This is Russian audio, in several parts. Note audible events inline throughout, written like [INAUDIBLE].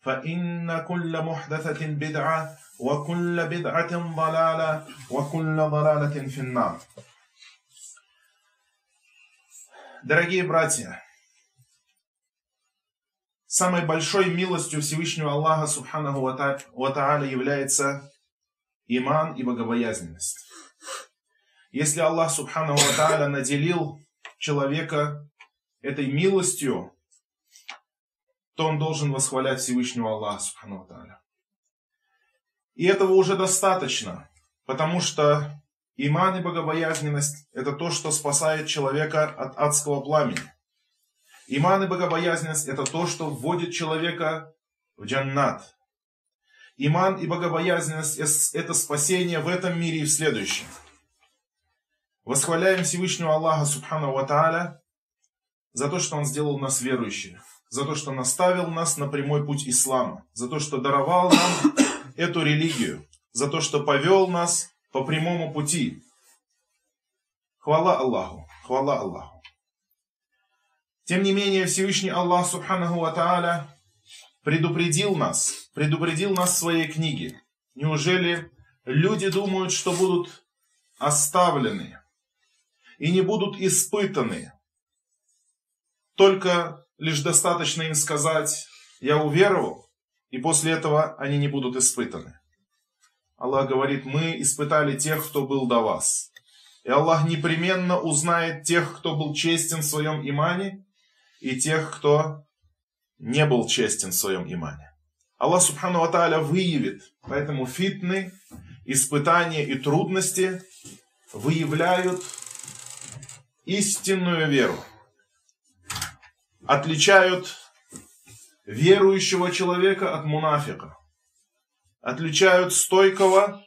فإن كل محدثة بدعة وكل بدعة ضلالة وكل ضلالة في النار Дорогие братья, самой большой милостью Всевышнего Аллаха Субханаху Ва Тааля является иман и богобоязненность. Если Аллах Субханаху Ва Тааля наделил человека этой милостью, то он должен восхвалять Всевышнего Аллаха Субхану Тааля. И этого уже достаточно, потому что иман и богобоязненность – это то, что спасает человека от адского пламени. Иман и богобоязненность – это то, что вводит человека в джаннат. Иман и богобоязненность – это спасение в этом мире и в следующем. Восхваляем Всевышнего Аллаха Субхану Ва за то, что Он сделал нас верующими за то, что наставил нас на прямой путь ислама, за то, что даровал нам [COUGHS] эту религию, за то, что повел нас по прямому пути. Хвала Аллаху, хвала Аллаху. Тем не менее, Всевышний Аллах, Субханаху Ва предупредил нас, предупредил нас в своей книге. Неужели люди думают, что будут оставлены и не будут испытаны только Лишь достаточно им сказать, я уверовал, и после этого они не будут испытаны. Аллах говорит, мы испытали тех, кто был до вас. И Аллах непременно узнает тех, кто был честен в своем имане, и тех, кто не был честен в своем имане. Аллах Субхану Аталя выявит. Поэтому фитны, испытания и трудности выявляют истинную веру отличают верующего человека от мунафика. Отличают стойкого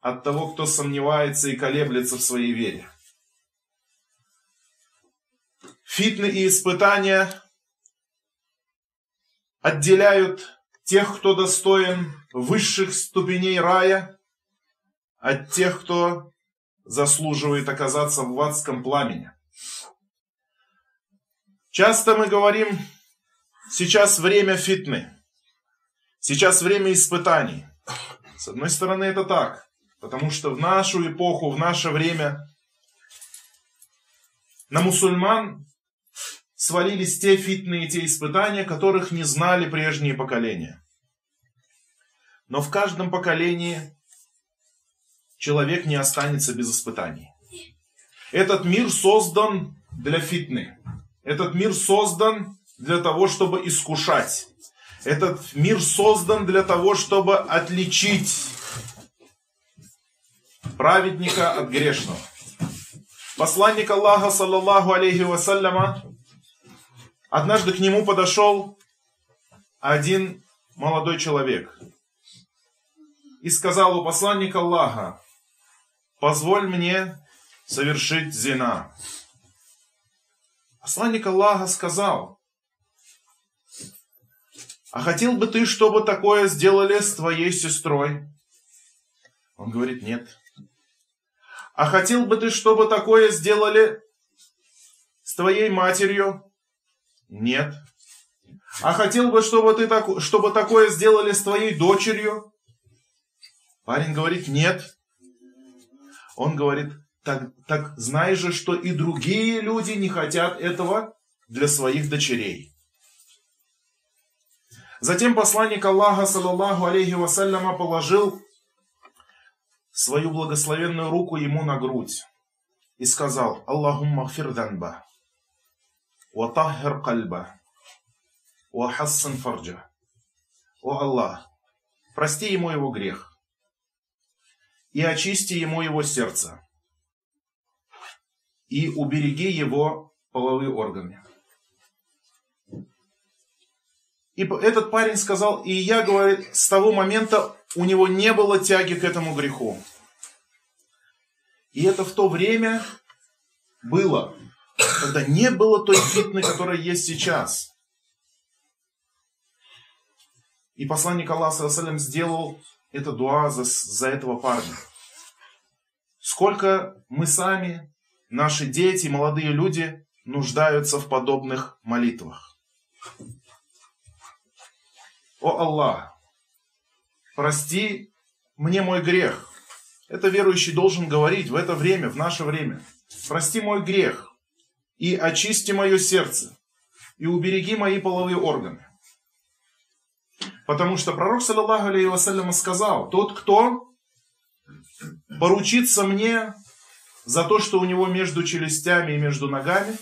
от того, кто сомневается и колеблется в своей вере. Фитны и испытания отделяют тех, кто достоин высших ступеней рая, от тех, кто заслуживает оказаться в адском пламени. Часто мы говорим, сейчас время фитны, сейчас время испытаний. С одной стороны это так, потому что в нашу эпоху, в наше время на мусульман свалились те фитные, те испытания, которых не знали прежние поколения. Но в каждом поколении человек не останется без испытаний. Этот мир создан для фитны. Этот мир создан для того, чтобы искушать. Этот мир создан для того, чтобы отличить праведника от грешного. Посланник Аллаха, саллаллаху алейхи вассаляма, однажды к нему подошел один молодой человек и сказал у посланника Аллаха, позволь мне совершить зина. Посланник Аллаха сказал, а хотел бы ты, чтобы такое сделали с твоей сестрой? Он говорит, нет. А хотел бы ты, чтобы такое сделали с твоей матерью? Нет. А хотел бы, чтобы, ты так, чтобы такое сделали с твоей дочерью? Парень говорит, нет. Он говорит, так, так знай же, что и другие люди не хотят этого для своих дочерей. Затем посланник Аллаха, саллаллаху алейхи вассаляма, положил свою благословенную руку ему на грудь и сказал «Аллахумма гфир данба, ва таххир кальба, ва хассан фарджа». О Аллах, прости ему его грех и очисти ему его сердце и убереги его половые органы. И этот парень сказал, и я, говорит, с того момента у него не было тяги к этому греху. И это в то время было, когда не было той фитны, которая есть сейчас. И посланник Аллаха сделал это дуа за, за этого парня. Сколько мы сами, наши дети, молодые люди нуждаются в подобных молитвах. О Аллах, прости мне мой грех. Это верующий должен говорить в это время, в наше время. Прости мой грех и очисти мое сердце и убереги мои половые органы. Потому что пророк, саллаллаху алейхи вассалям, сказал, тот, кто поручится мне за то, что у него между челюстями и между ногами,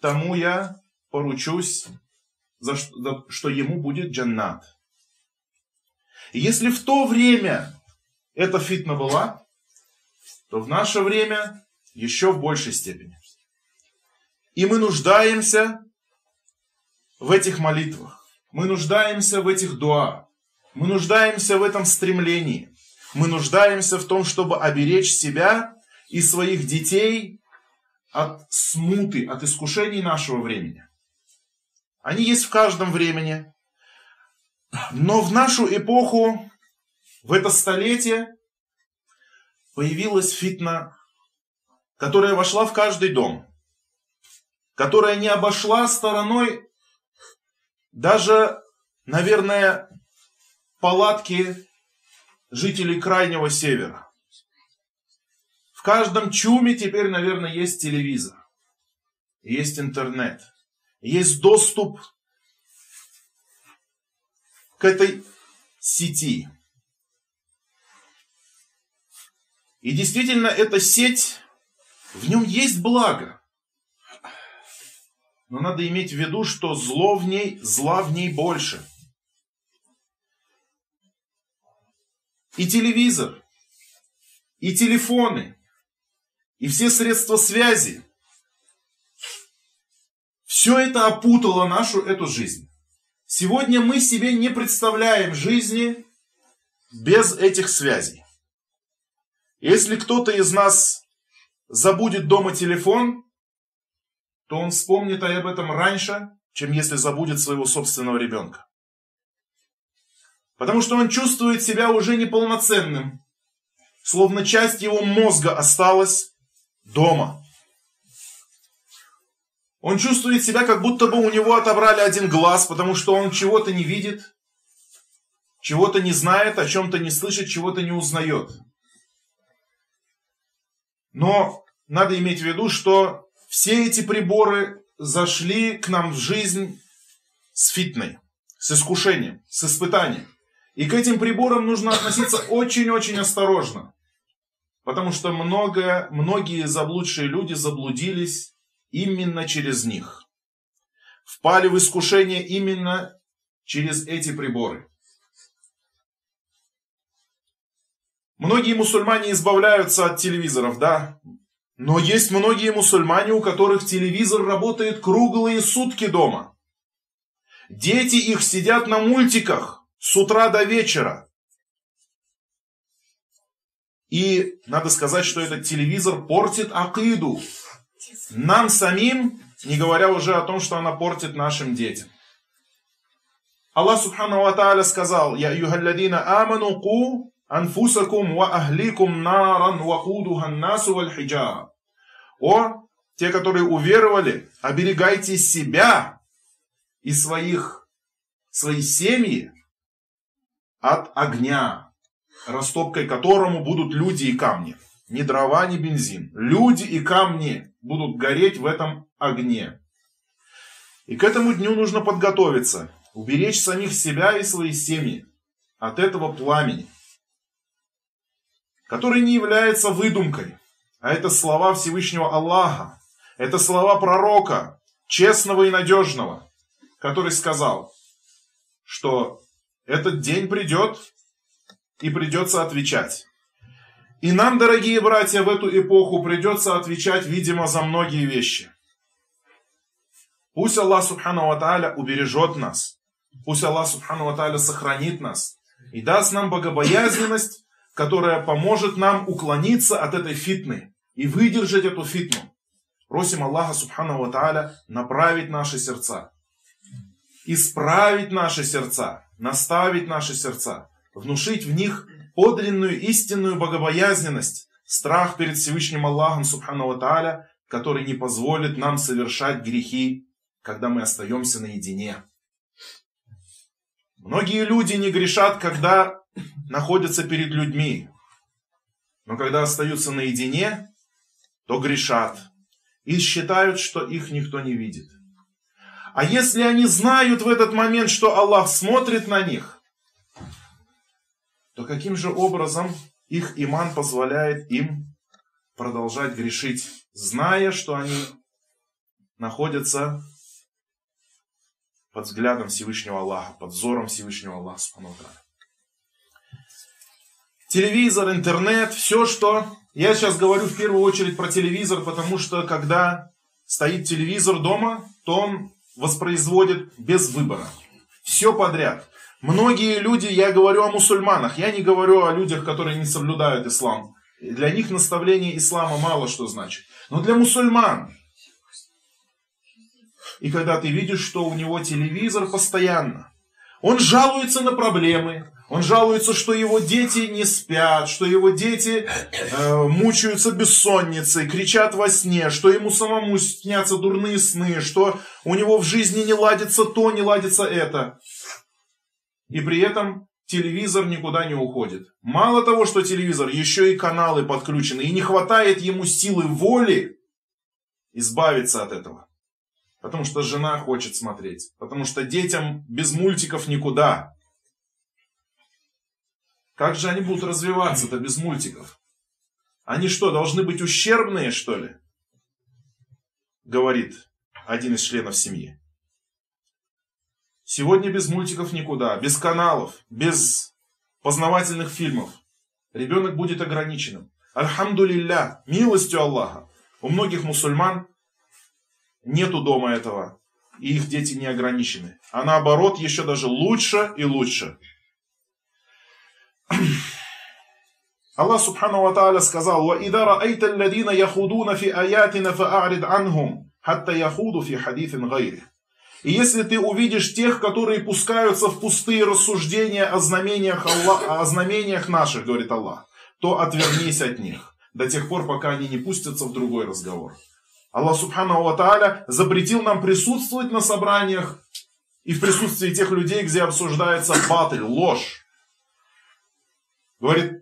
тому я поручусь за что, что ему будет джаннат. И если в то время эта фитна была, то в наше время еще в большей степени. И мы нуждаемся в этих молитвах. Мы нуждаемся в этих дуа. Мы нуждаемся в этом стремлении. Мы нуждаемся в том, чтобы оберечь себя и своих детей от смуты, от искушений нашего времени. Они есть в каждом времени. Но в нашу эпоху, в это столетие, появилась фитна, которая вошла в каждый дом, которая не обошла стороной даже, наверное, палатки жителей Крайнего Севера. В каждом чуме теперь, наверное, есть телевизор, есть интернет – есть доступ к этой сети. И действительно, эта сеть, в нем есть благо. Но надо иметь в виду, что зло в ней, зла в ней больше. И телевизор, и телефоны, и все средства связи – все это опутало нашу эту жизнь. Сегодня мы себе не представляем жизни без этих связей. Если кто-то из нас забудет дома телефон, то он вспомнит об этом раньше, чем если забудет своего собственного ребенка. Потому что он чувствует себя уже неполноценным, словно часть его мозга осталась дома. Он чувствует себя, как будто бы у него отобрали один глаз, потому что он чего-то не видит, чего-то не знает, о чем-то не слышит, чего-то не узнает. Но надо иметь в виду, что все эти приборы зашли к нам в жизнь с фитной, с искушением, с испытанием. И к этим приборам нужно относиться очень-очень осторожно. Потому что много, многие заблудшие люди заблудились именно через них. Впали в искушение именно через эти приборы. Многие мусульмане избавляются от телевизоров, да? Но есть многие мусульмане, у которых телевизор работает круглые сутки дома. Дети их сидят на мультиках с утра до вечера. И надо сказать, что этот телевизор портит акиду, нам самим, не говоря уже о том, что она портит нашим детям. Аллах Субхану Ва Тааля сказал, «Я юхалладина аману ку анфусакум ва ахликум наран ва кудуха насу валь хиджара». О, те, которые уверовали, оберегайте себя и своих, свои семьи от огня, растопкой которому будут люди и камни. Ни дрова, ни бензин. Люди и камни будут гореть в этом огне. И к этому дню нужно подготовиться, уберечь самих себя и свои семьи от этого пламени, который не является выдумкой, а это слова Всевышнего Аллаха, это слова пророка, честного и надежного, который сказал, что этот день придет и придется отвечать. И нам, дорогие братья, в эту эпоху придется отвечать, видимо, за многие вещи. Пусть Аллах Субхану Ва убережет нас. Пусть Аллах Субхану Ва сохранит нас. И даст нам богобоязненность, которая поможет нам уклониться от этой фитны и выдержать эту фитну. Просим Аллаха Субхану Ва направить наши сердца, исправить наши сердца, наставить наши сердца, внушить в них подлинную истинную богобоязненность, страх перед Всевышним Аллахом Субхану Ва который не позволит нам совершать грехи когда мы остаемся наедине. Многие люди не грешат, когда находятся перед людьми. Но когда остаются наедине, то грешат. И считают, что их никто не видит. А если они знают в этот момент, что Аллах смотрит на них, то каким же образом их иман позволяет им продолжать грешить, зная, что они находятся под взглядом Всевышнего Аллаха, под взором Всевышнего Аллаха. Телевизор, интернет, все, что... Я сейчас говорю в первую очередь про телевизор, потому что когда стоит телевизор дома, то он воспроизводит без выбора. Все подряд. Многие люди, я говорю о мусульманах, я не говорю о людях, которые не соблюдают ислам. Для них наставление ислама мало что значит. Но для мусульман и когда ты видишь, что у него телевизор постоянно, он жалуется на проблемы, он жалуется, что его дети не спят, что его дети э, мучаются бессонницей, кричат во сне, что ему самому снятся дурные сны, что у него в жизни не ладится то, не ладится это. И при этом телевизор никуда не уходит. Мало того, что телевизор, еще и каналы подключены, и не хватает ему силы воли избавиться от этого. Потому что жена хочет смотреть. Потому что детям без мультиков никуда. Как же они будут развиваться-то без мультиков? Они что, должны быть ущербные, что ли? Говорит один из членов семьи. Сегодня без мультиков никуда, без каналов, без познавательных фильмов. Ребенок будет ограниченным. Альхамду милостью Аллаха. У многих мусульман Нету дома этого. И их дети не ограничены. А наоборот, еще даже лучше и лучше. [CLEARS THROAT] Аллах Субхану Ва Тааля сказал, وَإِذَا رَأَيْتَ الَّذِينَ يَخُودُونَ فِي آيَاتِنَا فَأَعْرِضْ عَنْهُمْ حَتَّى يَخُودُوا فِي حَدِيثٍ غَيْرِهِ и если ты увидишь тех, которые пускаются в пустые рассуждения о знамениях, Аллах, о знамениях наших, говорит Аллах, то отвернись от них до тех пор, пока они не пустятся в другой разговор. Аллах Субхану Ва Тааля запретил нам присутствовать на собраниях и в присутствии тех людей, где обсуждается батль, ложь. Говорит,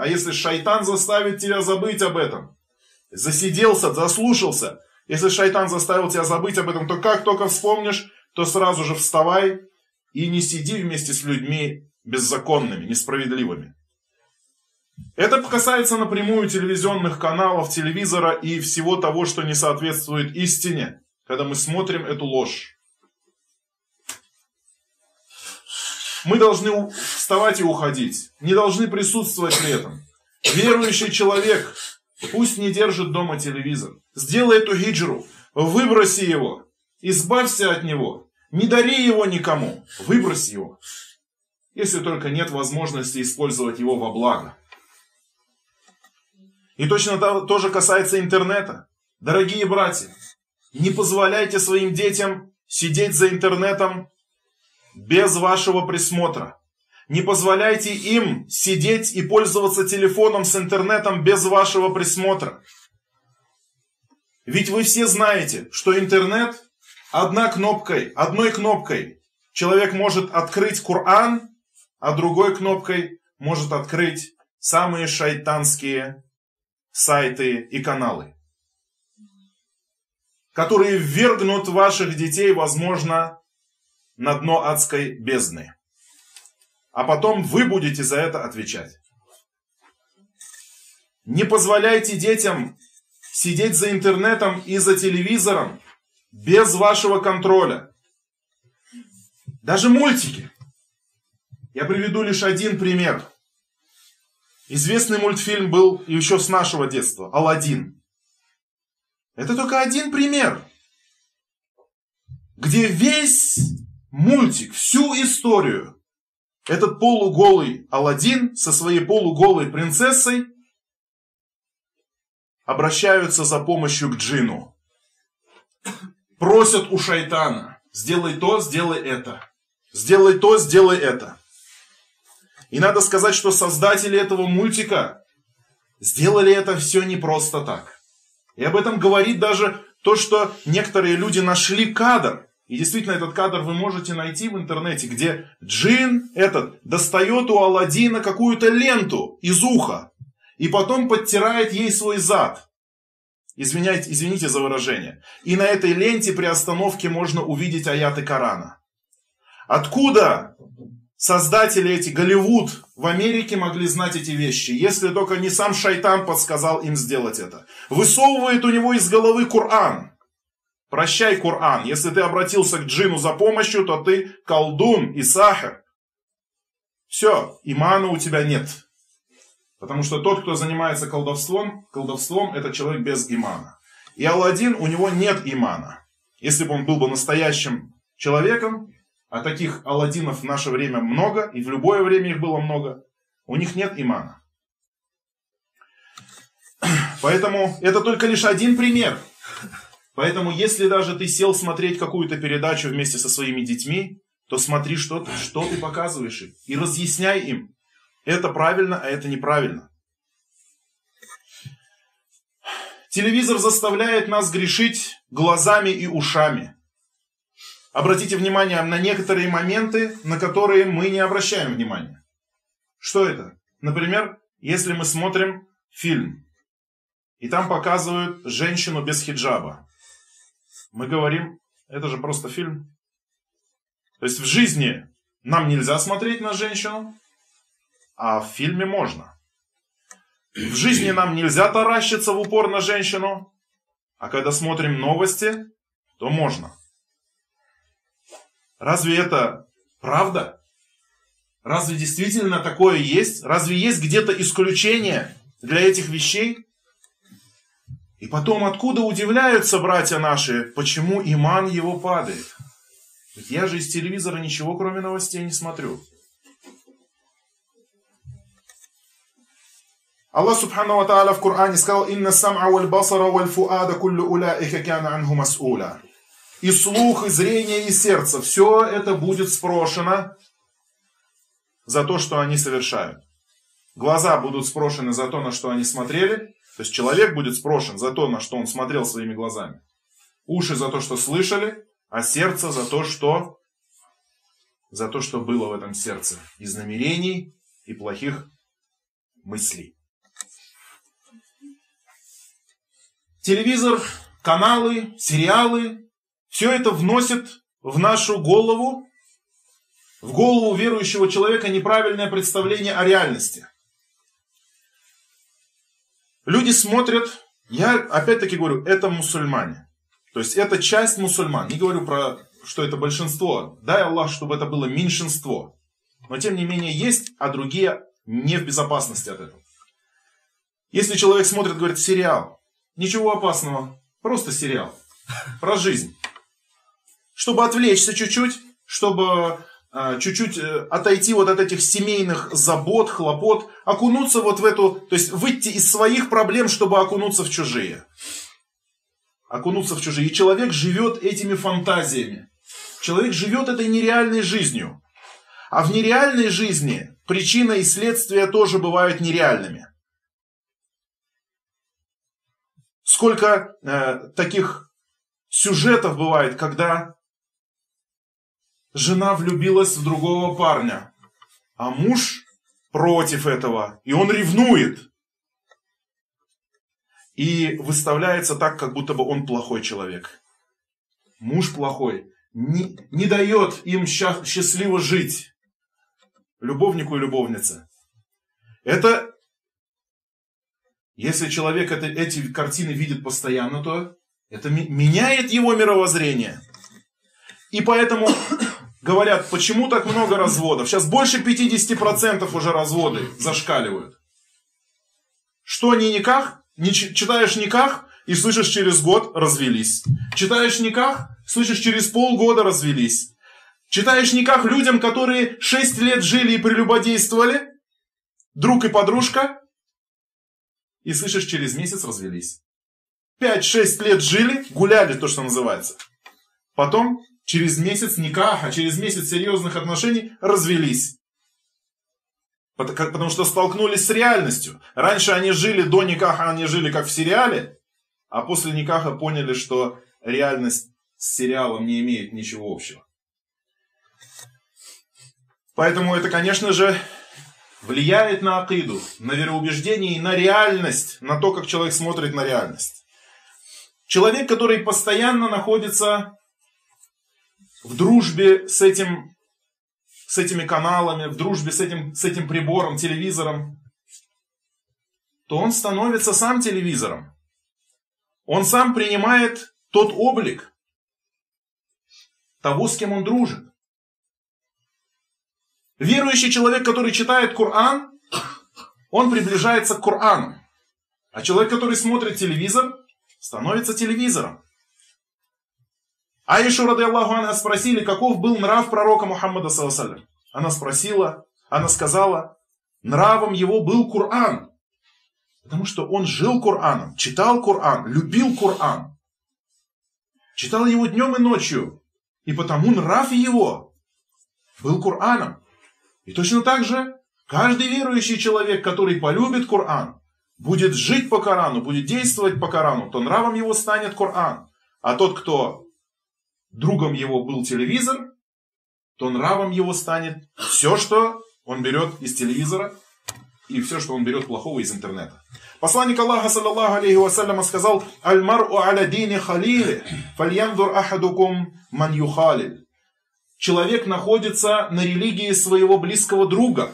А если шайтан заставит тебя забыть об этом, засиделся, заслушался, если шайтан заставил тебя забыть об этом, то как только вспомнишь, то сразу же вставай и не сиди вместе с людьми беззаконными, несправедливыми. Это касается напрямую телевизионных каналов, телевизора и всего того, что не соответствует истине, когда мы смотрим эту ложь. Мы должны вставать и уходить, не должны присутствовать при этом. Верующий человек пусть не держит дома телевизор. Сделай эту хиджру, выброси его, избавься от него, не дари его никому, выброси его. Если только нет возможности использовать его во благо. И точно то же касается интернета. Дорогие братья, не позволяйте своим детям сидеть за интернетом без вашего присмотра. Не позволяйте им сидеть и пользоваться телефоном с интернетом без вашего присмотра. Ведь вы все знаете, что интернет одна кнопкой, одной кнопкой человек может открыть Коран, а другой кнопкой может открыть самые шайтанские сайты и каналы, которые ввергнут ваших детей, возможно, на дно адской бездны. А потом вы будете за это отвечать. Не позволяйте детям сидеть за интернетом и за телевизором без вашего контроля. Даже мультики. Я приведу лишь один пример. Известный мультфильм был еще с нашего детства. Алладин. Это только один пример, где весь мультик, всю историю, этот полуголый Алладин со своей полуголой принцессой обращаются за помощью к джину. Просят у шайтана, сделай то, сделай это. Сделай то, сделай это. И надо сказать, что создатели этого мультика сделали это все не просто так. И об этом говорит даже то, что некоторые люди нашли кадр. И действительно, этот кадр вы можете найти в интернете, где джин этот достает у Алладина какую-то ленту из уха и потом подтирает ей свой зад. Извиняйте, извините за выражение. И на этой ленте при остановке можно увидеть аяты Корана. Откуда создатели эти, Голливуд в Америке могли знать эти вещи, если только не сам шайтан подсказал им сделать это. Высовывает у него из головы Коран. Прощай, Коран. Если ты обратился к джину за помощью, то ты колдун и сахар. Все, имана у тебя нет. Потому что тот, кто занимается колдовством, колдовством это человек без имана. И Алладин, у него нет имана. Если бы он был бы настоящим человеком, а таких Алладинов в наше время много, и в любое время их было много, у них нет имана. Поэтому это только лишь один пример. Поэтому если даже ты сел смотреть какую-то передачу вместе со своими детьми, то смотри, что ты, что ты показываешь им. И разъясняй им, это правильно, а это неправильно. Телевизор заставляет нас грешить глазами и ушами. Обратите внимание на некоторые моменты, на которые мы не обращаем внимания. Что это? Например, если мы смотрим фильм, и там показывают женщину без хиджаба. Мы говорим, это же просто фильм. То есть в жизни нам нельзя смотреть на женщину, а в фильме можно. В жизни нам нельзя таращиться в упор на женщину, а когда смотрим новости, то можно. Разве это правда? Разве действительно такое есть? Разве есть где-то исключение для этих вещей? И потом, откуда удивляются братья наши, почему иман его падает? Ведь я же из телевизора ничего, кроме новостей, не смотрю. Аллах Субхану Ва Тааля в Коране сказал, «Инна сам'a валь басара валь фуада куллю уляика кяна анху мас'уля». И слух, и зрение, и сердце, все это будет спрошено за то, что они совершают. Глаза будут спрошены за то, на что они смотрели. То есть человек будет спрошен за то, на что он смотрел своими глазами. Уши за то, что слышали, а сердце за то, что за то, что было в этом сердце из намерений и плохих мыслей. телевизор, каналы, сериалы, все это вносит в нашу голову, в голову верующего человека неправильное представление о реальности. Люди смотрят, я опять-таки говорю, это мусульмане. То есть это часть мусульман. Не говорю про, что это большинство. Дай Аллах, чтобы это было меньшинство. Но тем не менее есть, а другие не в безопасности от этого. Если человек смотрит, говорит, сериал, Ничего опасного. Просто сериал. Про жизнь. Чтобы отвлечься чуть-чуть, чтобы чуть-чуть э, отойти вот от этих семейных забот, хлопот, окунуться вот в эту, то есть выйти из своих проблем, чтобы окунуться в чужие. Окунуться в чужие. И человек живет этими фантазиями. Человек живет этой нереальной жизнью. А в нереальной жизни причина и следствие тоже бывают нереальными. сколько э, таких сюжетов бывает, когда жена влюбилась в другого парня, а муж против этого, и он ревнует. И выставляется так, как будто бы он плохой человек. Муж плохой. Не, не дает им счастливо жить. Любовнику и любовнице. Это, если человек это, эти картины видит постоянно, то это меняет его мировоззрение. И поэтому говорят, почему так много разводов? Сейчас больше 50% уже разводы зашкаливают. Что не никак? Не читаешь никак и слышишь через год развелись. Читаешь никак, слышишь через полгода развелись. Читаешь никак людям, которые 6 лет жили и прелюбодействовали, друг и подружка, и слышишь через месяц развелись. 5-6 лет жили, гуляли, то, что называется. Потом через месяц никаха, через месяц серьезных отношений развелись. Потому что столкнулись с реальностью. Раньше они жили до никаха, они жили как в сериале, а после никаха поняли, что реальность с сериалом не имеет ничего общего. Поэтому это, конечно же, влияет на акиду, на вероубеждение и на реальность, на то, как человек смотрит на реальность. Человек, который постоянно находится в дружбе с этим, с этими каналами, в дружбе с этим, с этим прибором, телевизором, то он становится сам телевизором. Он сам принимает тот облик того, с кем он дружит. Верующий человек, который читает Коран, он приближается к Корану. А человек, который смотрит телевизор, становится телевизором. Аишу, рады Аллаху, она спросили, каков был нрав пророка Мухаммада, саллаллаху Она спросила, она сказала, нравом его был Коран. Потому что он жил Кораном, читал Коран, любил Коран. Читал его днем и ночью. И потому нрав его был Кораном. И точно так же каждый верующий человек, который полюбит Коран, будет жить по Корану, будет действовать по Корану, то нравом его станет Коран. А тот, кто другом его был телевизор, то нравом его станет все, что он берет из телевизора и все, что он берет плохого из интернета. Посланник Аллаха, саллаллаху алейхи вассаляма, сказал, «Аль-мар'у аля дини халили, фальяндур ахадукум ман юхалиль». Человек находится на религии своего близкого друга.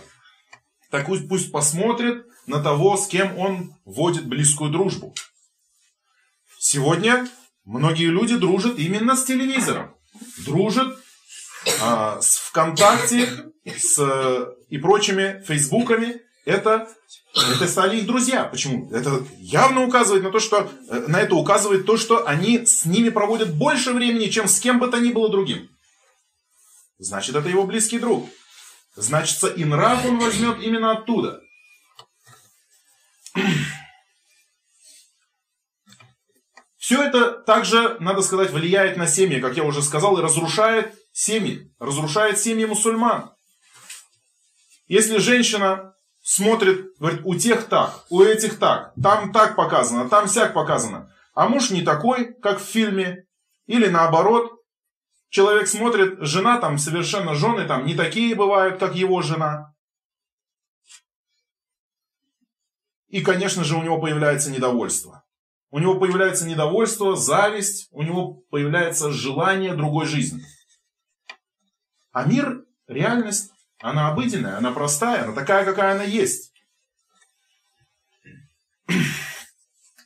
Так пусть, пусть посмотрит на того, с кем он вводит близкую дружбу. Сегодня многие люди дружат именно с телевизором. Дружат а, с ВКонтакте с, и прочими Фейсбуками. Это, это стали их друзья. Почему? Это явно указывает на то, что э, на это указывает то, что они с ними проводят больше времени, чем с кем бы то ни было другим. Значит, это его близкий друг. Значит, и нрав он возьмет именно оттуда. Все это также, надо сказать, влияет на семьи, как я уже сказал, и разрушает семьи, разрушает семьи мусульман. Если женщина смотрит, говорит, у тех так, у этих так, там так показано, там сяк показано, а муж не такой, как в фильме, или наоборот, человек смотрит, жена там совершенно, жены там не такие бывают, как его жена. И, конечно же, у него появляется недовольство. У него появляется недовольство, зависть, у него появляется желание другой жизни. А мир, реальность, она обыденная, она простая, она такая, какая она есть.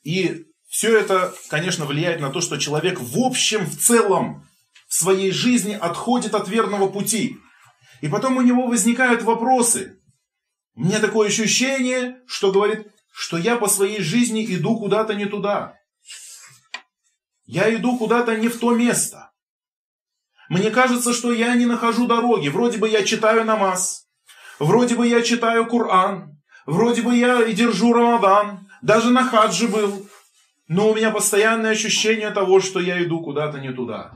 И все это, конечно, влияет на то, что человек в общем, в целом, в своей жизни отходит от верного пути. И потом у него возникают вопросы. Меня такое ощущение, что говорит, что я по своей жизни иду куда-то не туда. Я иду куда-то не в то место. Мне кажется, что я не нахожу дороги. Вроде бы я читаю намаз, вроде бы я читаю Коран, вроде бы я и держу Рамадан, даже на хаджи был. Но у меня постоянное ощущение того, что я иду куда-то не туда.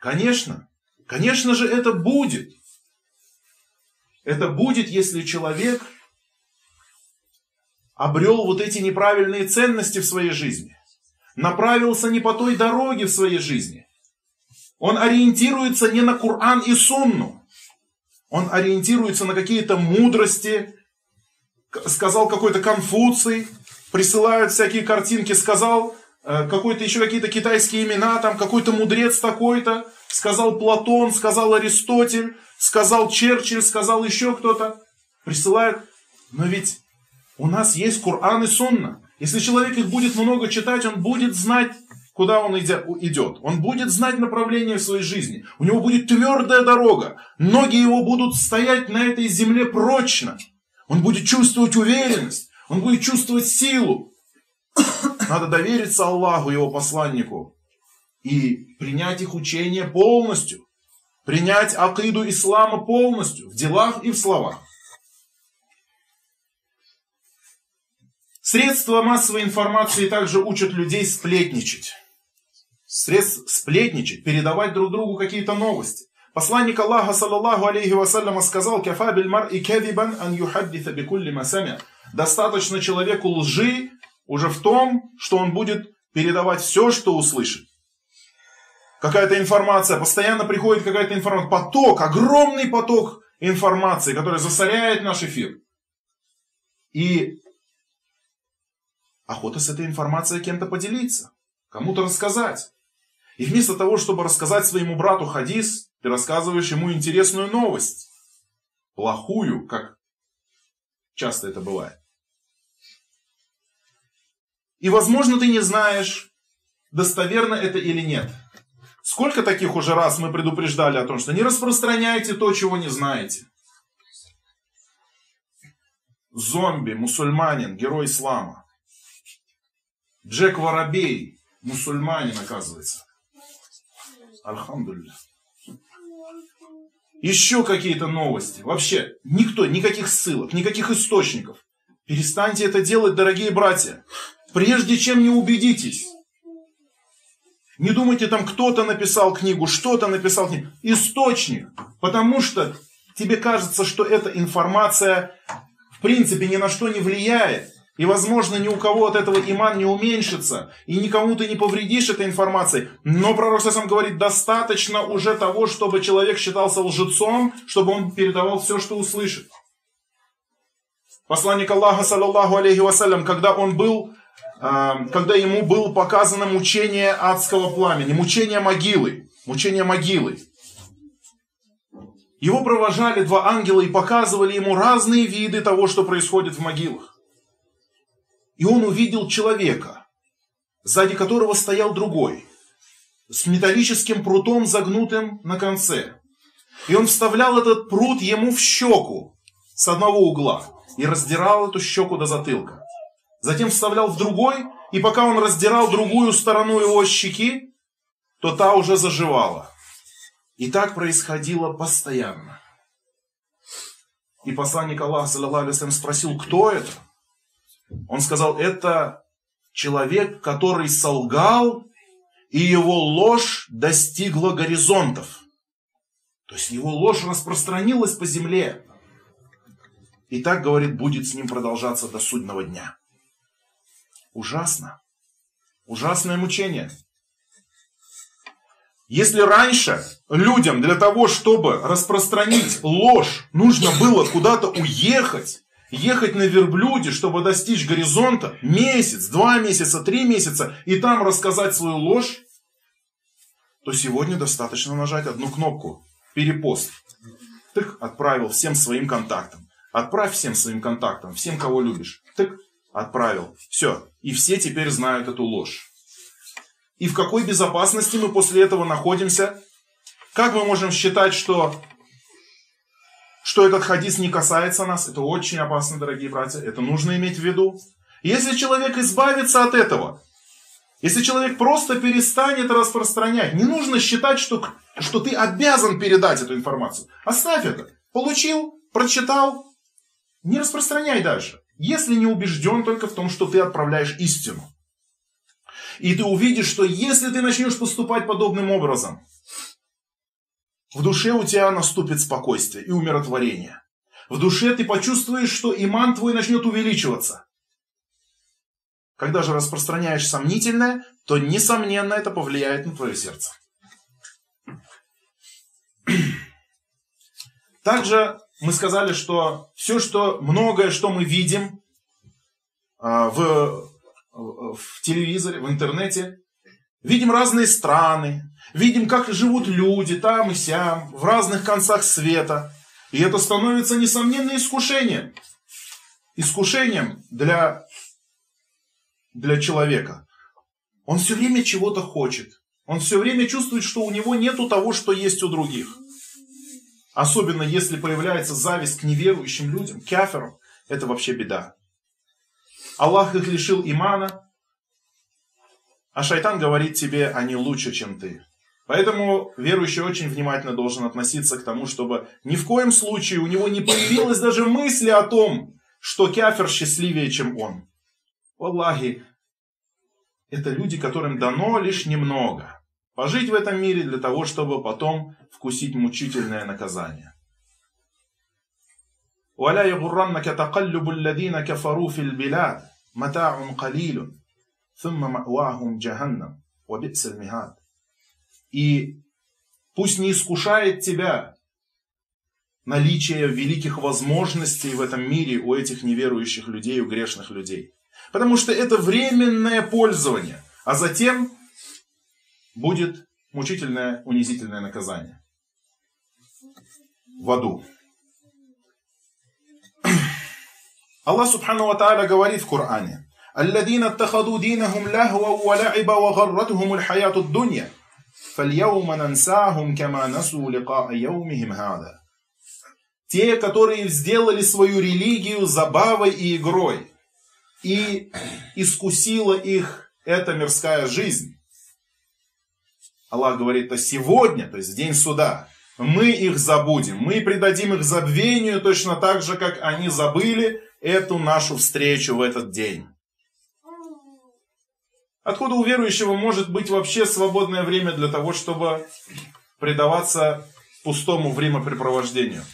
Конечно, конечно же это будет. Это будет, если человек обрел вот эти неправильные ценности в своей жизни, направился не по той дороге в своей жизни, он ориентируется не на Коран и Сунну, он ориентируется на какие-то мудрости, сказал какой-то Конфуций, присылают всякие картинки, сказал э, какой-то еще какие-то китайские имена, там какой-то мудрец такой-то, сказал Платон, сказал Аристотель, сказал Черчилль, сказал еще кто-то. Присылают. Но ведь у нас есть Коран и Сунна. Если человек их будет много читать, он будет знать, куда он идет. Он будет знать направление в своей жизни. У него будет твердая дорога. Ноги его будут стоять на этой земле прочно. Он будет чувствовать уверенность. Он будет чувствовать силу. Надо довериться Аллаху, его посланнику, и принять их учение полностью. Принять акиду ислама полностью, в делах и в словах. Средства массовой информации также учат людей сплетничать. Средств сплетничать, передавать друг другу какие-то новости. Посланник Аллаха, саллаллаху алейхи вассаляма, сказал, «Кафа биль мар и кевибан ан юхаддита бикулли масамя». Достаточно человеку лжи уже в том, что он будет передавать все, что услышит. Какая-то информация, постоянно приходит какая-то информация, поток, огромный поток информации, который засоряет наш эфир. И охота с этой информацией кем-то поделиться, кому-то рассказать. И вместо того, чтобы рассказать своему брату хадис, ты рассказываешь ему интересную новость. Плохую, как часто это бывает. И, возможно, ты не знаешь, достоверно это или нет. Сколько таких уже раз мы предупреждали о том, что не распространяйте то, чего не знаете. Зомби, мусульманин, герой ислама. Джек Воробей, мусульманин, оказывается. Альхамдулилля. Еще какие-то новости. Вообще, никто, никаких ссылок, никаких источников. Перестаньте это делать, дорогие братья. Прежде чем не убедитесь. Не думайте, там кто-то написал книгу, что-то написал книгу. Источник. Потому что тебе кажется, что эта информация в принципе ни на что не влияет. И, возможно, ни у кого от этого иман не уменьшится, и никому ты не повредишь этой информацией. Но пророк сам говорит, достаточно уже того, чтобы человек считался лжецом, чтобы он передавал все, что услышит. Посланник Аллаха, саллаллаху алейхи вассалям, когда он был, э, когда ему было показано мучение адского пламени, мучение могилы, мучение могилы. Его провожали два ангела и показывали ему разные виды того, что происходит в могилах. И он увидел человека, сзади которого стоял другой, с металлическим прутом загнутым на конце. И он вставлял этот прут ему в щеку с одного угла и раздирал эту щеку до затылка. Затем вставлял в другой, и пока он раздирал другую сторону его щеки, то та уже заживала. И так происходило постоянно. И посланник Аллаха, саллиллаху спросил, кто это? Он сказал, это человек, который солгал, и его ложь достигла горизонтов. То есть его ложь распространилась по земле. И так, говорит, будет с ним продолжаться до судного дня. Ужасно. Ужасное мучение. Если раньше людям для того, чтобы распространить ложь, нужно было куда-то уехать, ехать на верблюде, чтобы достичь горизонта, месяц, два месяца, три месяца, и там рассказать свою ложь, то сегодня достаточно нажать одну кнопку «Перепост». Тык, отправил всем своим контактам. Отправь всем своим контактам, всем, кого любишь. Тык, отправил. Все. И все теперь знают эту ложь. И в какой безопасности мы после этого находимся? Как мы можем считать, что что этот хадис не касается нас, это очень опасно, дорогие братья, это нужно иметь в виду. Если человек избавится от этого, если человек просто перестанет распространять, не нужно считать, что, что ты обязан передать эту информацию. Оставь это. Получил, прочитал, не распространяй дальше. Если не убежден только в том, что ты отправляешь истину. И ты увидишь, что если ты начнешь поступать подобным образом, в душе у тебя наступит спокойствие и умиротворение. В душе ты почувствуешь, что иман твой начнет увеличиваться. Когда же распространяешь сомнительное, то, несомненно, это повлияет на твое сердце. [CLEARS THROAT] Также мы сказали, что все, что многое, что мы видим а, в, в телевизоре, в интернете, видим разные страны, видим, как живут люди там и сям, в разных концах света. И это становится, несомненно, искушением. Искушением для, для человека. Он все время чего-то хочет. Он все время чувствует, что у него нету того, что есть у других. Особенно если появляется зависть к неверующим людям, каферам, это вообще беда. Аллах их лишил имана, а шайтан говорит тебе, они лучше, чем ты. Поэтому верующий очень внимательно должен относиться к тому, чтобы ни в коем случае у него не появилось даже мысли о том, что кафер счастливее, чем он. Аллахи, это люди, которым дано лишь немного. Пожить в этом мире для того, чтобы потом вкусить мучительное наказание. ولا يغرنك تقلب الذين كفروا في البلاد متاع قليل «Сумма ма'уахум джаханнам, вабитсаль михад». И пусть не искушает тебя наличие великих возможностей в этом мире у этих неверующих людей, у грешных людей. Потому что это временное пользование, а затем будет мучительное, унизительное наказание в аду. [CLEARS THROAT] Аллах Субхану Ва говорит в Коране, الذين اتخذوا دينهم لهوا ولعبا وغرتهم الحياة الدنيا فاليوم ننساهم كما نسوا لقاء يومهم هذا Те, которые сделали свою религию забавой и игрой, и искусила их эта мирская жизнь. Аллах говорит, то сегодня, то есть в день суда, мы их забудем, мы придадим их забвению точно так же, как они забыли эту нашу встречу в этот день. Откуда у верующего может быть вообще свободное время для того, чтобы предаваться пустому времяпрепровождению?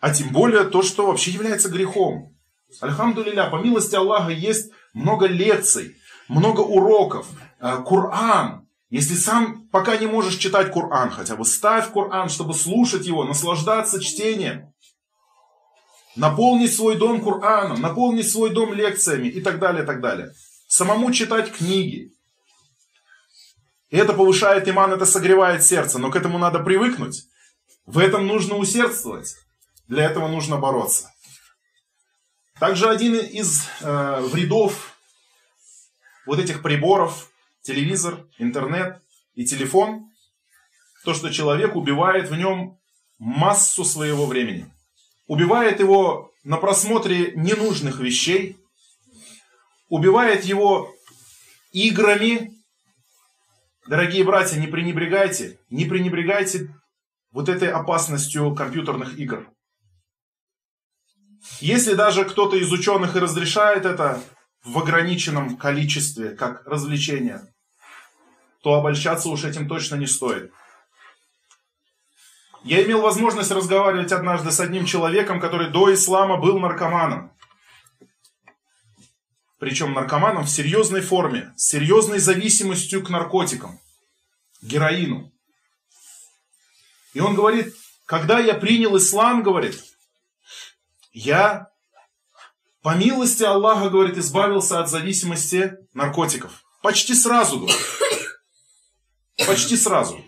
А тем более то, что вообще является грехом. Альхамдулиля, по милости Аллаха есть много лекций, много уроков, э, Коран. Если сам пока не можешь читать Коран, хотя бы ставь Коран, чтобы слушать его, наслаждаться чтением. Наполнить свой дом Кораном, наполнить свой дом лекциями и так далее, и так далее. Самому читать книги. Это повышает иман, это согревает сердце, но к этому надо привыкнуть. В этом нужно усердствовать. Для этого нужно бороться. Также один из э, вредов вот этих приборов, телевизор, интернет и телефон, то, что человек убивает в нем массу своего времени. Убивает его на просмотре ненужных вещей, убивает его играми. Дорогие братья, не пренебрегайте, не пренебрегайте вот этой опасностью компьютерных игр. Если даже кто-то из ученых и разрешает это в ограниченном количестве, как развлечение, то обольщаться уж этим точно не стоит. Я имел возможность разговаривать однажды с одним человеком, который до ислама был наркоманом. Причем наркоманом в серьезной форме, с серьезной зависимостью к наркотикам, героину. И он говорит, когда я принял ислам, говорит, я по милости Аллаха, говорит, избавился от зависимости наркотиков. Почти сразу, говорит. Почти сразу.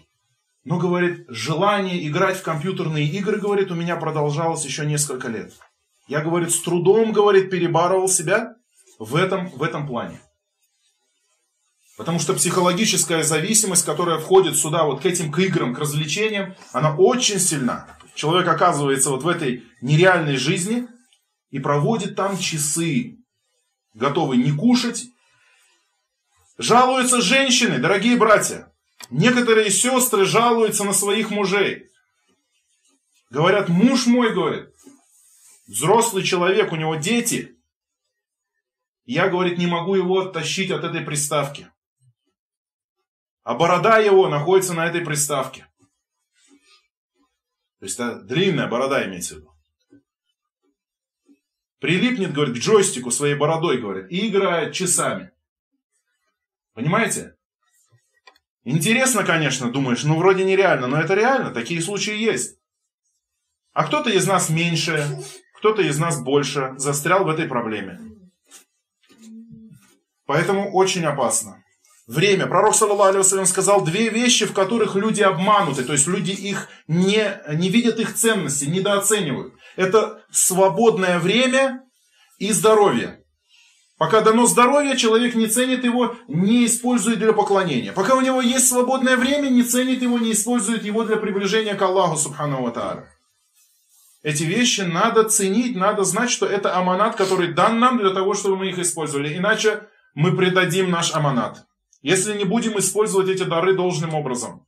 Но, говорит, желание играть в компьютерные игры, говорит, у меня продолжалось еще несколько лет. Я, говорит, с трудом, говорит, перебарывал себя в этом, в этом плане. Потому что психологическая зависимость, которая входит сюда, вот к этим к играм, к развлечениям, она очень сильна. Человек оказывается вот в этой нереальной жизни и проводит там часы, готовый не кушать. Жалуются женщины, дорогие братья. Некоторые сестры жалуются на своих мужей. Говорят, муж мой, говорит, взрослый человек, у него дети. Я, говорит, не могу его оттащить от этой приставки. А борода его находится на этой приставке. То есть это длинная борода имеется в виду. прилипнет, говорит, к джойстику своей бородой, говорит, и играет часами. Понимаете? Интересно, конечно, думаешь, ну вроде нереально, но это реально, такие случаи есть. А кто-то из нас меньше, кто-то из нас больше застрял в этой проблеме. Поэтому очень опасно. Время. Пророк, саллаху алейhi сказал две вещи, в которых люди обмануты. То есть люди их не, не видят их ценности, недооценивают. Это свободное время и здоровье. Пока дано здоровье, человек не ценит его, не использует для поклонения. Пока у него есть свободное время, не ценит его, не использует его для приближения к Аллаху, субхану ва Эти вещи надо ценить, надо знать, что это аманат, который дан нам для того, чтобы мы их использовали. Иначе мы предадим наш аманат. Если не будем использовать эти дары должным образом.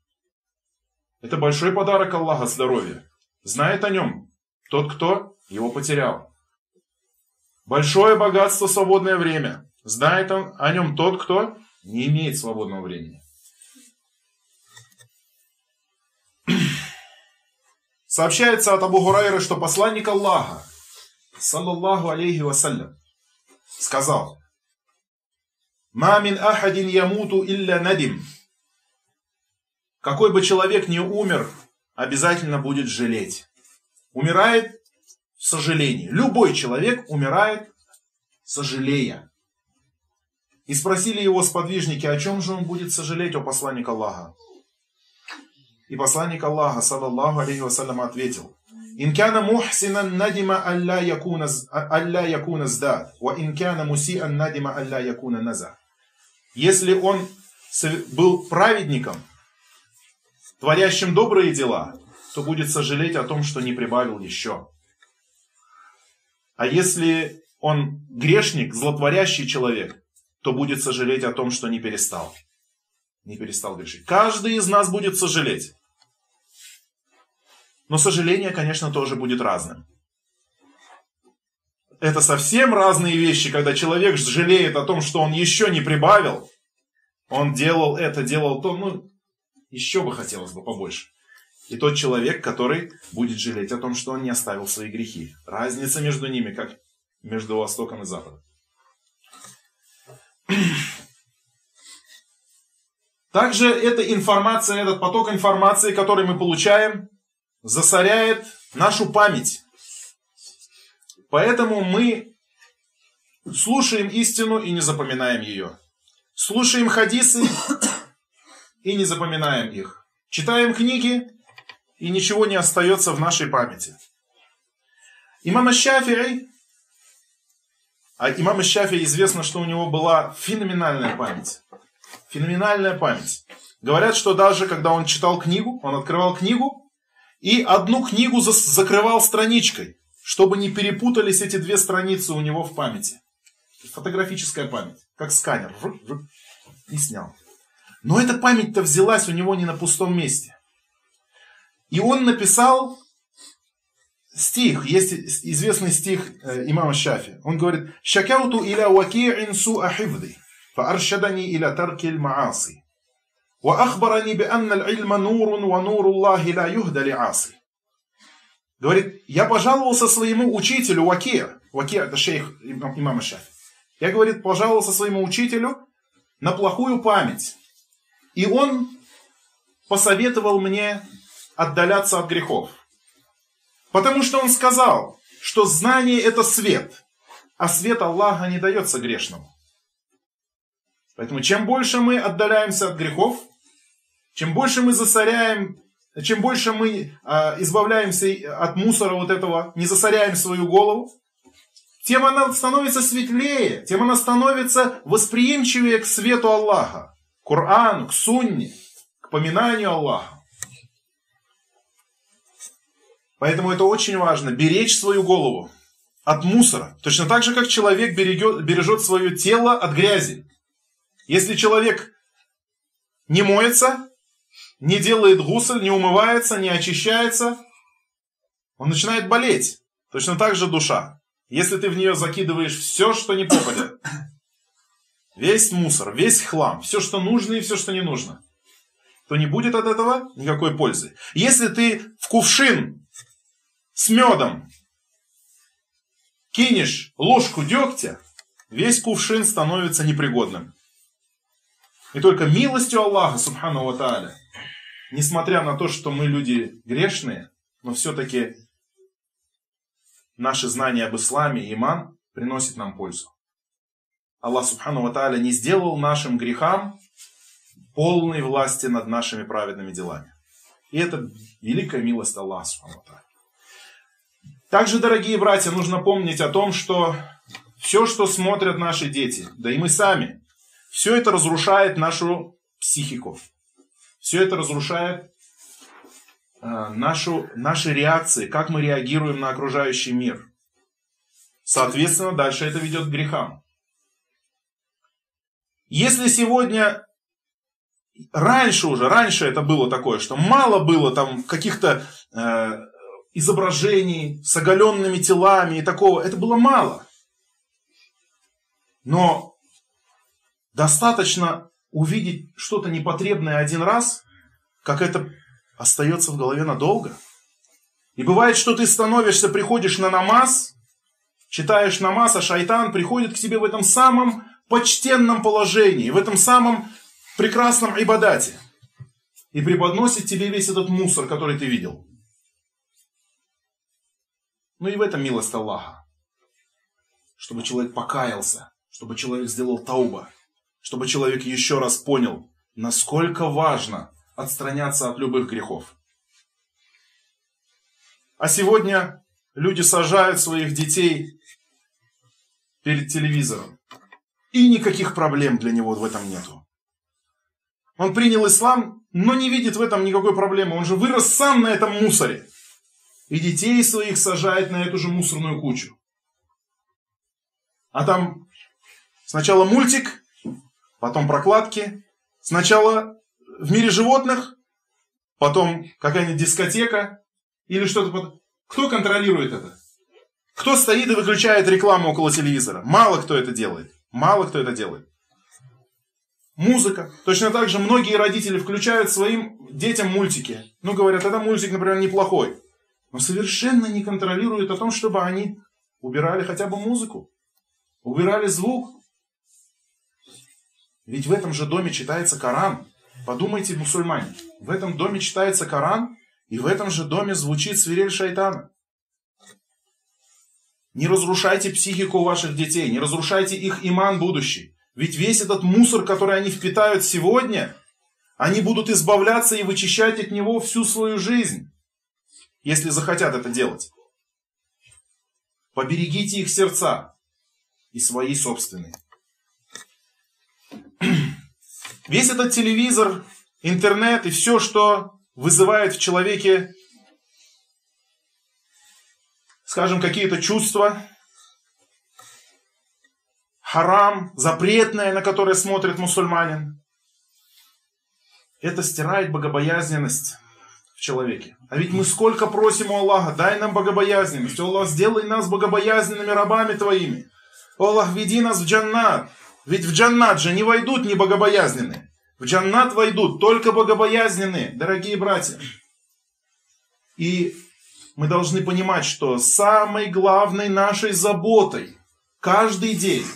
Это большой подарок Аллаха, здоровье. Знает о нем тот, кто его потерял. Большое богатство, свободное время. Знает он о нем тот, кто не имеет свободного времени. [CLEARS THROAT] Сообщается от Абу Хурайры, что посланник Аллаха, саллаллаху алейхи вассалям, сказал, «Мамин ахадин ямуту илля надим». Какой бы человек ни умер, обязательно будет жалеть. Умирает сожаление. Любой человек умирает, сожалея. И спросили его сподвижники, о чем же он будет сожалеть, о посланник Аллаха. И посланник Аллаха, саллаллаху алейхи вассалям, ответил, «Инкяна мухсинан надима алля якуна сдат, ва инкяна мусиан надима алля якуна наза». Если он был праведником, творящим добрые дела, то будет сожалеть о том, что не прибавил еще. А если он грешник, злотворящий человек, то будет сожалеть о том, что не перестал. Не перестал грешить. Каждый из нас будет сожалеть. Но сожаление, конечно, тоже будет разным. Это совсем разные вещи, когда человек жалеет о том, что он еще не прибавил. Он делал это, делал то, ну, еще бы хотелось бы побольше и тот человек, который будет жалеть о том, что он не оставил свои грехи. Разница между ними, как между Востоком и Западом. Также эта информация, этот поток информации, который мы получаем, засоряет нашу память. Поэтому мы слушаем истину и не запоминаем ее. Слушаем хадисы и не запоминаем их. Читаем книги и ничего не остается в нашей памяти. Имам Шафири, а имам Шафири известно, что у него была феноменальная память. Феноменальная память. Говорят, что даже когда он читал книгу, он открывал книгу и одну книгу закрывал страничкой, чтобы не перепутались эти две страницы у него в памяти. Фотографическая память, как сканер. И снял. Но эта память-то взялась у него не на пустом месте. И он написал стих, есть известный стих э, имама Шафи. Он говорит, «Шакауту иля ваки'ин су ахивды, фааршадани иля таркиль мааси, илма нурун ва нуру Аллахи ла юхда ли аси». Говорит, я пожаловался своему учителю Вакия. Вакия это шейх имама Шафи. Я, говорит, пожаловался своему учителю на плохую память. И он посоветовал мне отдаляться от грехов. Потому что он сказал, что знание это свет, а свет Аллаха не дается грешному. Поэтому чем больше мы отдаляемся от грехов, чем больше мы засоряем, чем больше мы э, избавляемся от мусора вот этого, не засоряем свою голову, тем она становится светлее, тем она становится восприимчивее к свету Аллаха, к Корану, к Сунне, к поминанию Аллаха. Поэтому это очень важно, беречь свою голову от мусора. Точно так же, как человек берегет, бережет свое тело от грязи. Если человек не моется, не делает гусль, не умывается, не очищается, он начинает болеть. Точно так же душа. Если ты в нее закидываешь все, что не попадет, [COUGHS] весь мусор, весь хлам, все, что нужно и все, что не нужно, то не будет от этого никакой пользы. Если ты в кувшин с медом кинешь ложку дегтя, весь кувшин становится непригодным. И только милостью Аллаха, субхану ва тааля, несмотря на то, что мы люди грешные, но все-таки наши знания об исламе иман приносит нам пользу. Аллах Субхану Ва Тааля не сделал нашим грехам полной власти над нашими праведными делами. И это великая милость Аллаха Субхану Ва. Также, дорогие братья, нужно помнить о том, что все, что смотрят наши дети, да и мы сами, все это разрушает нашу психику. Все это разрушает э, нашу, наши реакции, как мы реагируем на окружающий мир. Соответственно, дальше это ведет к грехам. Если сегодня, раньше уже, раньше это было такое, что мало было там каких-то э, изображений с оголенными телами и такого, это было мало. Но достаточно увидеть что-то непотребное один раз, как это остается в голове надолго. И бывает, что ты становишься, приходишь на намаз, читаешь намаз, а шайтан приходит к тебе в этом самом почтенном положении, в этом самом прекрасном ибадате. И преподносит тебе весь этот мусор, который ты видел. Ну и в этом милость Аллаха. Чтобы человек покаялся, чтобы человек сделал тауба, чтобы человек еще раз понял, насколько важно отстраняться от любых грехов. А сегодня люди сажают своих детей перед телевизором. И никаких проблем для него в этом нету. Он принял ислам, но не видит в этом никакой проблемы. Он же вырос сам на этом мусоре. И детей своих сажает на эту же мусорную кучу. А там сначала мультик, потом прокладки, сначала в мире животных, потом какая-нибудь дискотека или что-то. Кто контролирует это? Кто стоит и выключает рекламу около телевизора? Мало кто это делает. Мало кто это делает. Музыка. Точно так же многие родители включают своим детям мультики. Ну, говорят, это мультик, например, неплохой. Но совершенно не контролируют о том, чтобы они убирали хотя бы музыку. Убирали звук. Ведь в этом же доме читается Коран. Подумайте, мусульмане. В этом доме читается Коран, и в этом же доме звучит свирель шайтана. Не разрушайте психику ваших детей, не разрушайте их иман будущий. Ведь весь этот мусор, который они впитают сегодня, они будут избавляться и вычищать от него всю свою жизнь, если захотят это делать. Поберегите их сердца и свои собственные. [CLEARS THROAT] Весь этот телевизор, интернет и все, что вызывает в человеке скажем, какие-то чувства, харам, запретное, на которое смотрит мусульманин. Это стирает богобоязненность в человеке. А ведь мы сколько просим у Аллаха, дай нам богобоязненность. О Аллах, сделай нас богобоязненными рабами Твоими. О Аллах, веди нас в джаннат. Ведь в джаннат же не войдут не богобоязненные. В джаннат войдут только богобоязненные, дорогие братья. И мы должны понимать, что самой главной нашей заботой каждый день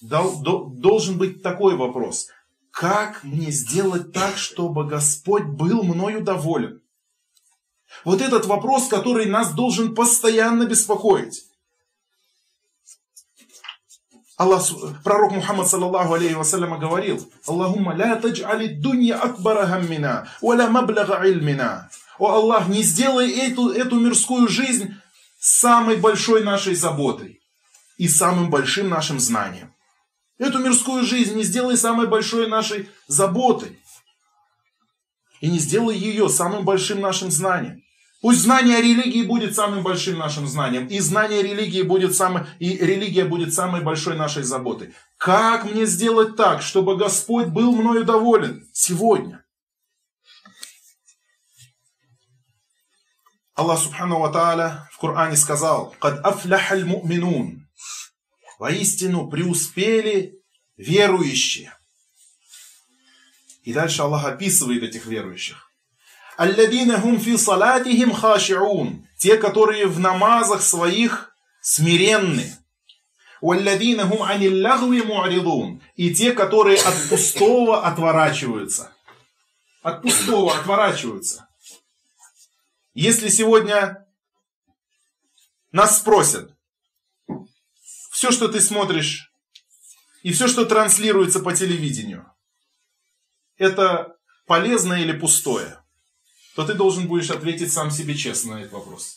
должен быть такой вопрос. Как мне сделать так, чтобы Господь был мною доволен? Вот этот вопрос, который нас должен постоянно беспокоить. Аллах, пророк Мухаммад саллаллаху алейхи вассаляма говорил, Аллахумма ля тадж'али дунья акбара хаммина, валя маблага ильмина. О Аллах, не сделай эту, эту мирскую жизнь самой большой нашей заботой и самым большим нашим знанием. Эту мирскую жизнь не сделай самой большой нашей заботой. И не сделай ее самым большим нашим знанием. Пусть знание религии будет самым большим нашим знанием, и знание религии будет самой, и религия будет самой большой нашей заботой. Как мне сделать так, чтобы Господь был мною доволен сегодня? Аллах Субхану Ва Тааля в Коране сказал, «Кад афляхаль муминун». Воистину преуспели верующие. И дальше Аллах описывает этих верующих. «Аллядина хум фи салатихим хашиун» те, которые в намазах своих смиренны. «Уаллядина хум аниллагви муаридун» и те, которые от пустого отворачиваются. От пустого отворачиваются. Если сегодня нас спросят, все, что ты смотришь, и все, что транслируется по телевидению, это полезное или пустое? То ты должен будешь ответить сам себе честно на этот вопрос.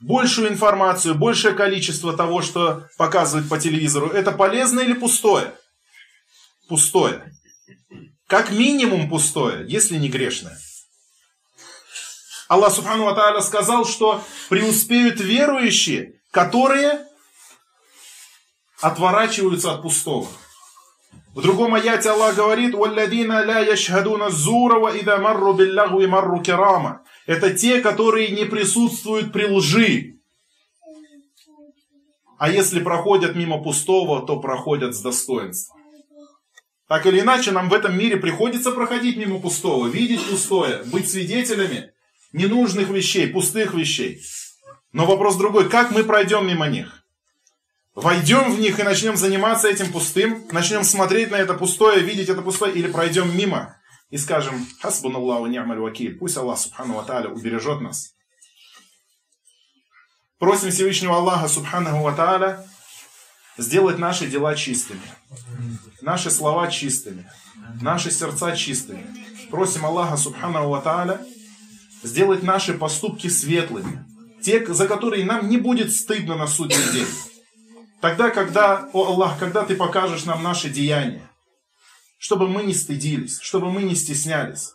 Большую информацию, большее количество того, что показывают по телевизору, это полезно или пустое? Пустое. Как минимум пустое, если не грешное. Аллах Субхану Ва сказал, что преуспеют верующие, которые отворачиваются от пустого. В другом аяте Аллах говорит, «Валладина ля яшхадуна зура ида марру биллаху и марру керама». Это те, которые не присутствуют при лжи. А если проходят мимо пустого, то проходят с достоинством. Так или иначе, нам в этом мире приходится проходить мимо пустого, видеть пустое, быть свидетелями ненужных вещей, пустых вещей. Но вопрос другой, как мы пройдем мимо них? Войдем в них и начнем заниматься этим пустым, начнем смотреть на это пустое, видеть это пустое, или пройдем мимо и скажем, хасбун Аллаху ни'маль вакиль, пусть Аллах Субхану Ва убережет нас. Просим Всевышнего Аллаха Субхану Ва сделать наши дела чистыми, наши слова чистыми, наши сердца чистыми. Просим Аллаха Субхану Ва сделать наши поступки светлыми, те, за которые нам не будет стыдно на судный день. Тогда, когда, о Аллах, когда ты покажешь нам наши деяния, чтобы мы не стыдились, чтобы мы не стеснялись,